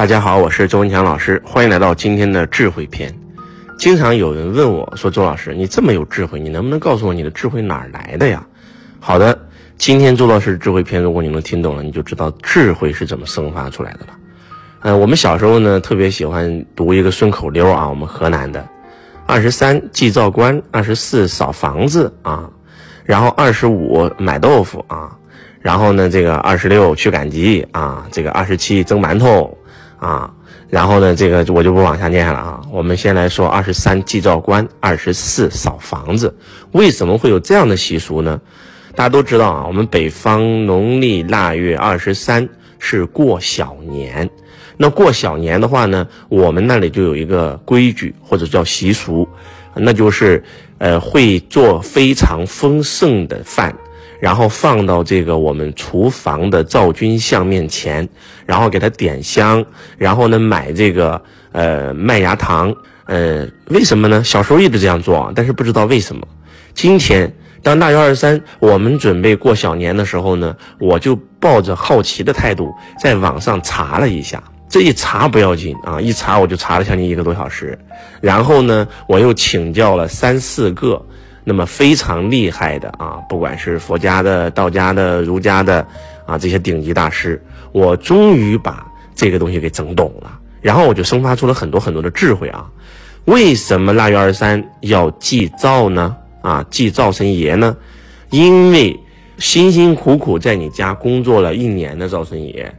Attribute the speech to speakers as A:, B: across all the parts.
A: 大家好，我是周文强老师，欢迎来到今天的智慧篇。经常有人问我说：“周老师，你这么有智慧，你能不能告诉我你的智慧哪儿来的呀？”好的，今天周老师智慧篇，如果你能听懂了，你就知道智慧是怎么生发出来的了。呃，我们小时候呢，特别喜欢读一个顺口溜啊，我们河南的：二十三祭灶官，二十四扫房子啊，然后二十五买豆腐啊，然后呢，这个二十六去赶集啊，这个二十七蒸馒头。啊，然后呢，这个我就不往下念了啊。我们先来说二十三祭灶官，二十四扫房子。为什么会有这样的习俗呢？大家都知道啊，我们北方农历腊月二十三是过小年。那过小年的话呢，我们那里就有一个规矩或者叫习俗，那就是呃会做非常丰盛的饭。然后放到这个我们厨房的灶君像面前，然后给他点香，然后呢买这个呃麦芽糖，呃为什么呢？小时候一直这样做啊，但是不知道为什么。今天当腊月二十三，我们准备过小年的时候呢，我就抱着好奇的态度在网上查了一下。这一查不要紧啊，一查我就查了将近一个多小时。然后呢，我又请教了三四个。那么非常厉害的啊，不管是佛家的、道家的、儒家的啊，这些顶级大师，我终于把这个东西给整懂了。然后我就生发出了很多很多的智慧啊。为什么腊月二十三要祭灶呢？啊，祭灶神爷呢？因为辛辛苦苦在你家工作了一年的灶神爷，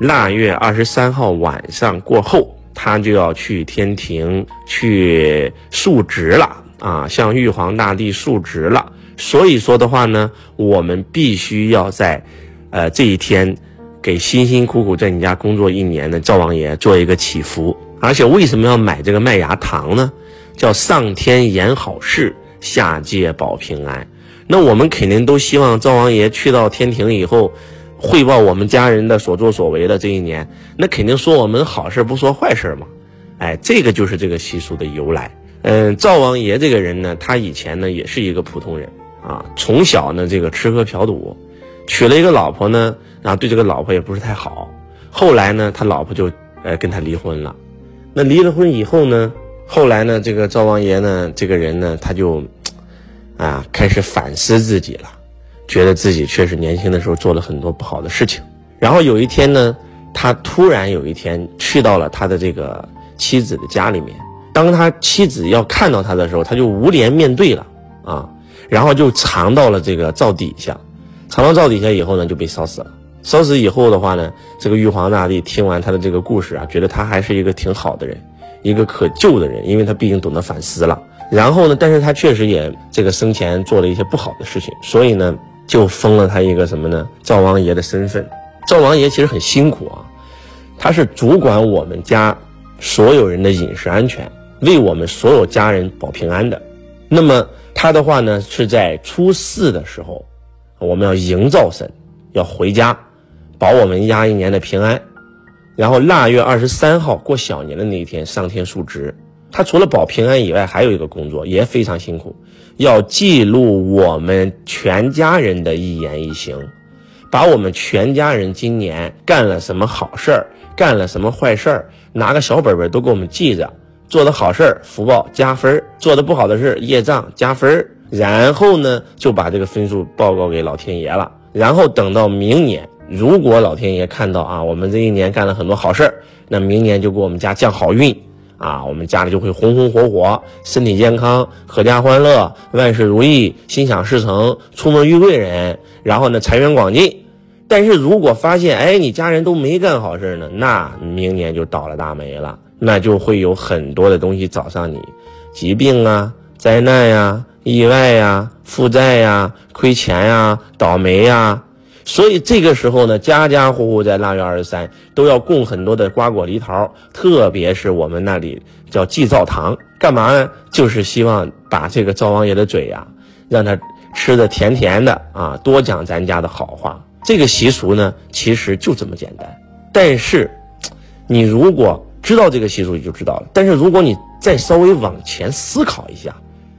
A: 腊月二十三号晚上过后，他就要去天庭去述职了。啊，向玉皇大帝述职了。所以说的话呢，我们必须要在，呃这一天，给辛辛苦苦在你家工作一年的灶王爷做一个祈福。而且为什么要买这个麦芽糖呢？叫上天言好事，下界保平安。那我们肯定都希望灶王爷去到天庭以后，汇报我们家人的所作所为的这一年，那肯定说我们好事不说坏事嘛。哎，这个就是这个习俗的由来。嗯，灶王爷这个人呢，他以前呢也是一个普通人啊，从小呢这个吃喝嫖赌，娶了一个老婆呢，然后对这个老婆也不是太好。后来呢，他老婆就呃跟他离婚了。那离了婚以后呢，后来呢，这个灶王爷呢这个人呢，他就啊开始反思自己了，觉得自己确实年轻的时候做了很多不好的事情。然后有一天呢，他突然有一天去到了他的这个妻子的家里面。当他妻子要看到他的时候，他就无脸面对了啊，然后就藏到了这个灶底下，藏到灶底下以后呢，就被烧死了。烧死以后的话呢，这个玉皇大帝听完他的这个故事啊，觉得他还是一个挺好的人，一个可救的人，因为他毕竟懂得反思了。然后呢，但是他确实也这个生前做了一些不好的事情，所以呢，就封了他一个什么呢？灶王爷的身份。灶王爷其实很辛苦啊，他是主管我们家所有人的饮食安全。为我们所有家人保平安的，那么他的话呢，是在初四的时候，我们要迎灶神，要回家，保我们家一年的平安。然后腊月二十三号过小年的那一天上天述职，他除了保平安以外，还有一个工作也非常辛苦，要记录我们全家人的一言一行，把我们全家人今年干了什么好事儿，干了什么坏事儿，拿个小本本都给我们记着。做的好事儿福报加分儿，做的不好的事业障加分儿，然后呢就把这个分数报告给老天爷了。然后等到明年，如果老天爷看到啊，我们这一年干了很多好事儿，那明年就给我们家降好运啊，我们家里就会红红火火，身体健康，阖家欢乐，万事如意，心想事成，出门遇贵人，然后呢财源广进。但是如果发现哎你家人都没干好事呢，那明年就倒了大霉了。那就会有很多的东西找上你，疾病啊、灾难呀、意外呀、负债呀、亏钱呀、倒霉呀。所以这个时候呢，家家户户在腊月二十三都要供很多的瓜果梨桃，特别是我们那里叫祭灶糖，干嘛呢？就是希望把这个灶王爷的嘴呀，让他吃的甜甜的啊，多讲咱家的好话。这个习俗呢，其实就这么简单。但是，你如果知道这个习俗你就知道了，但是如果你再稍微往前思考一下，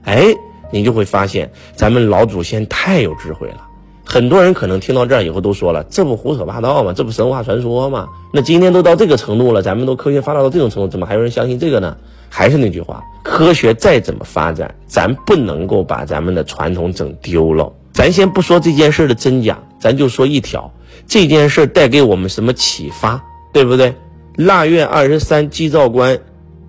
A: 哎，你就会发现咱们老祖先太有智慧了。很多人可能听到这儿以后都说了，这不胡说八道吗？这不神话传说吗？那今天都到这个程度了，咱们都科学发达到这种程度，怎么还有人相信这个呢？还是那句话，科学再怎么发展，咱不能够把咱们的传统整丢了。咱先不说这件事的真假，咱就说一条，这件事带给我们什么启发，对不对？腊月二十三祭灶官，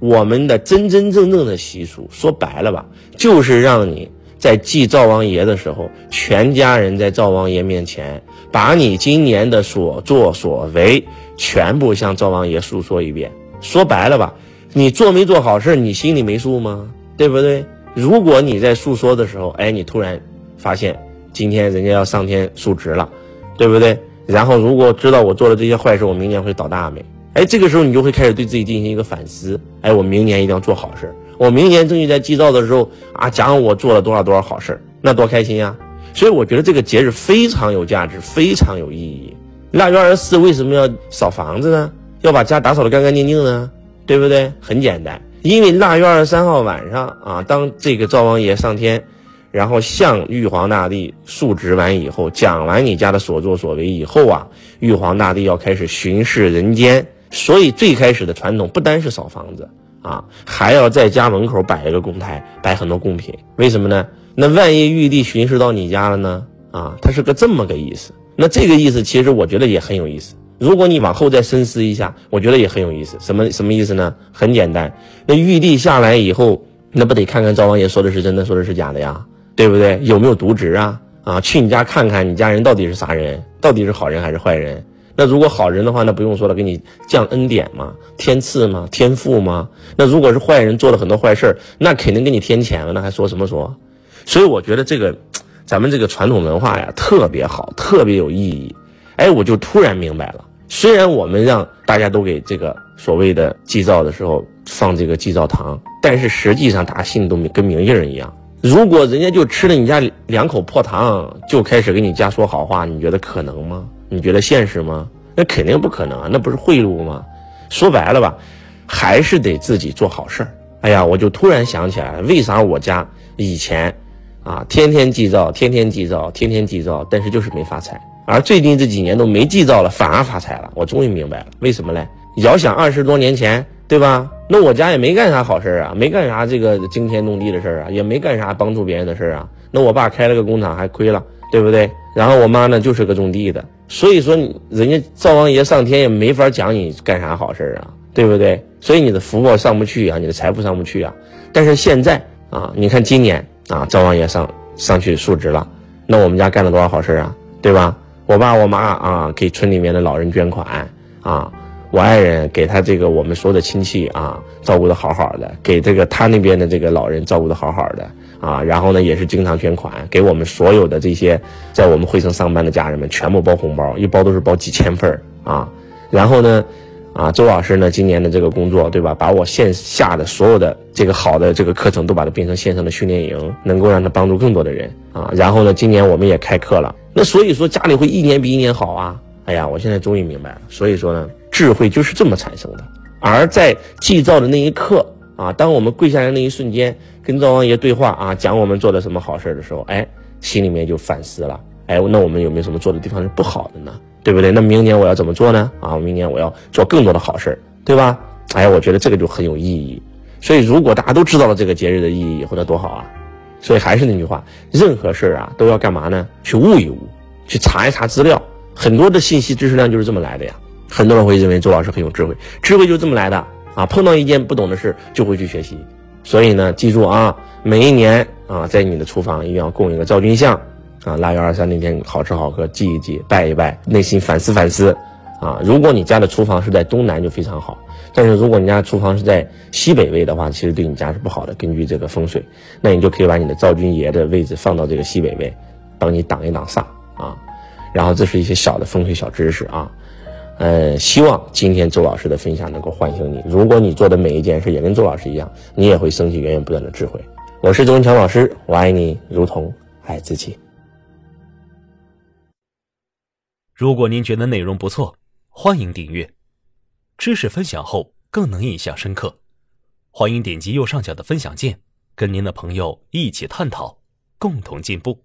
A: 我们的真真正正的习俗，说白了吧，就是让你。在祭灶王爷的时候，全家人在灶王爷面前，把你今年的所作所为全部向灶王爷诉说一遍。说白了吧，你做没做好事，你心里没数吗？对不对？如果你在诉说的时候，哎，你突然发现今天人家要上天述职了，对不对？然后如果知道我做了这些坏事，我明年会倒大霉。哎，这个时候你就会开始对自己进行一个反思。哎，我明年一定要做好事。我明年正月在祭灶的时候啊，讲我做了多少多少好事那多开心呀！所以我觉得这个节日非常有价值，非常有意义。腊月二十四为什么要扫房子呢？要把家打扫的干干净净呢？对不对？很简单，因为腊月二十三号晚上啊，当这个灶王爷上天，然后向玉皇大帝述职完以后，讲完你家的所作所为以后啊，玉皇大帝要开始巡视人间。所以最开始的传统不单是扫房子。啊，还要在家门口摆一个供台，摆很多贡品，为什么呢？那万一玉帝巡视到你家了呢？啊，他是个这么个意思。那这个意思其实我觉得也很有意思。如果你往后再深思一下，我觉得也很有意思。什么什么意思呢？很简单，那玉帝下来以后，那不得看看赵王爷说的是真的，说的是假的呀？对不对？有没有渎职啊？啊，去你家看看，你家人到底是啥人？到底是好人还是坏人？那如果好人的话，那不用说了，给你降恩典嘛，天赐嘛，天赋嘛。那如果是坏人做了很多坏事那肯定给你添钱了，那还说什么说？所以我觉得这个，咱们这个传统文化呀，特别好，特别有意义。哎，我就突然明白了，虽然我们让大家都给这个所谓的祭灶的时候放这个祭灶糖，但是实际上大家心里都跟明镜人一样。如果人家就吃了你家两口破糖，就开始给你家说好话，你觉得可能吗？你觉得现实吗？那肯定不可能啊，那不是贿赂吗？说白了吧，还是得自己做好事儿。哎呀，我就突然想起来了，为啥我家以前啊天天祭灶，天天祭灶，天天祭灶，但是就是没发财，而最近这几年都没祭灶了，反而发财了。我终于明白了，为什么嘞？遥想二十多年前，对吧？那我家也没干啥好事儿啊，没干啥这个惊天动地的事儿啊，也没干啥帮助别人的事儿啊。那我爸开了个工厂还亏了，对不对？然后我妈呢就是个种地的。所以说，人家灶王爷上天也没法讲你干啥好事啊，对不对？所以你的福报上不去啊，你的财富上不去啊。但是现在啊，你看今年啊，灶王爷上上去述职了，那我们家干了多少好事啊，对吧？我爸我妈啊，给村里面的老人捐款啊，我爱人给他这个我们所有的亲戚啊，照顾的好好的，给这个他那边的这个老人照顾的好好的。啊，然后呢，也是经常捐款给我们所有的这些在我们惠城上班的家人们，全部包红包，一包都是包几千份啊。然后呢，啊，周老师呢，今年的这个工作，对吧？把我线下的所有的这个好的这个课程都把它变成线上的训练营，能够让他帮助更多的人啊。然后呢，今年我们也开课了，那所以说家里会一年比一年好啊。哎呀，我现在终于明白了，所以说呢，智慧就是这么产生的。而在祭灶的那一刻。啊，当我们跪下来那一瞬间，跟灶王爷对话啊，讲我们做的什么好事的时候，哎，心里面就反思了，哎，那我们有没有什么做的地方是不好的呢？对不对？那明年我要怎么做呢？啊，明年我要做更多的好事对吧？哎，我觉得这个就很有意义。所以，如果大家都知道了这个节日的意义或者，多好啊！所以还是那句话，任何事儿啊，都要干嘛呢？去悟一悟，去查一查资料。很多的信息知识量就是这么来的呀。很多人会认为周老师很有智慧，智慧就是这么来的。啊，碰到一件不懂的事就会去学习，所以呢，记住啊，每一年啊，在你的厨房一定要供一个赵君像，啊，腊月二十三那天好吃好喝，祭一祭，拜一拜，内心反思反思，啊，如果你家的厨房是在东南就非常好，但是如果你家厨房是在西北位的话，其实对你家是不好的，根据这个风水，那你就可以把你的赵君爷的位置放到这个西北位，帮你挡一挡煞啊，然后这是一些小的风水小知识啊。呃，希望今天周老师的分享能够唤醒你。如果你做的每一件事也跟周老师一样，你也会升起源源不断的智慧。我是周文强老师，我爱你如同爱自己。
B: 如果您觉得内容不错，欢迎订阅。知识分享后更能印象深刻，欢迎点击右上角的分享键，跟您的朋友一起探讨，共同进步。